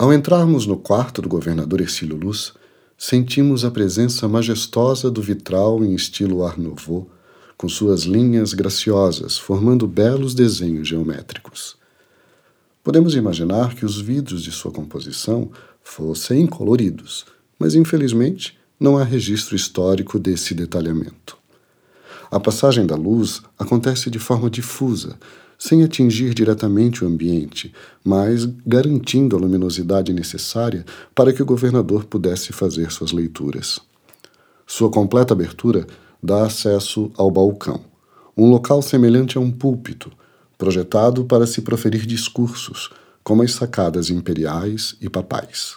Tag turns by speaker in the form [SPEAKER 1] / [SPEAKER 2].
[SPEAKER 1] Ao entrarmos no quarto do governador Ercílio Luz, sentimos a presença majestosa do vitral em estilo Art Nouveau, com suas linhas graciosas formando belos desenhos geométricos. Podemos imaginar que os vidros de sua composição fossem coloridos, mas infelizmente não há registro histórico desse detalhamento. A passagem da luz acontece de forma difusa, sem atingir diretamente o ambiente, mas garantindo a luminosidade necessária para que o governador pudesse fazer suas leituras. Sua completa abertura dá acesso ao balcão, um local semelhante a um púlpito, projetado para se proferir discursos, como as sacadas imperiais e papais.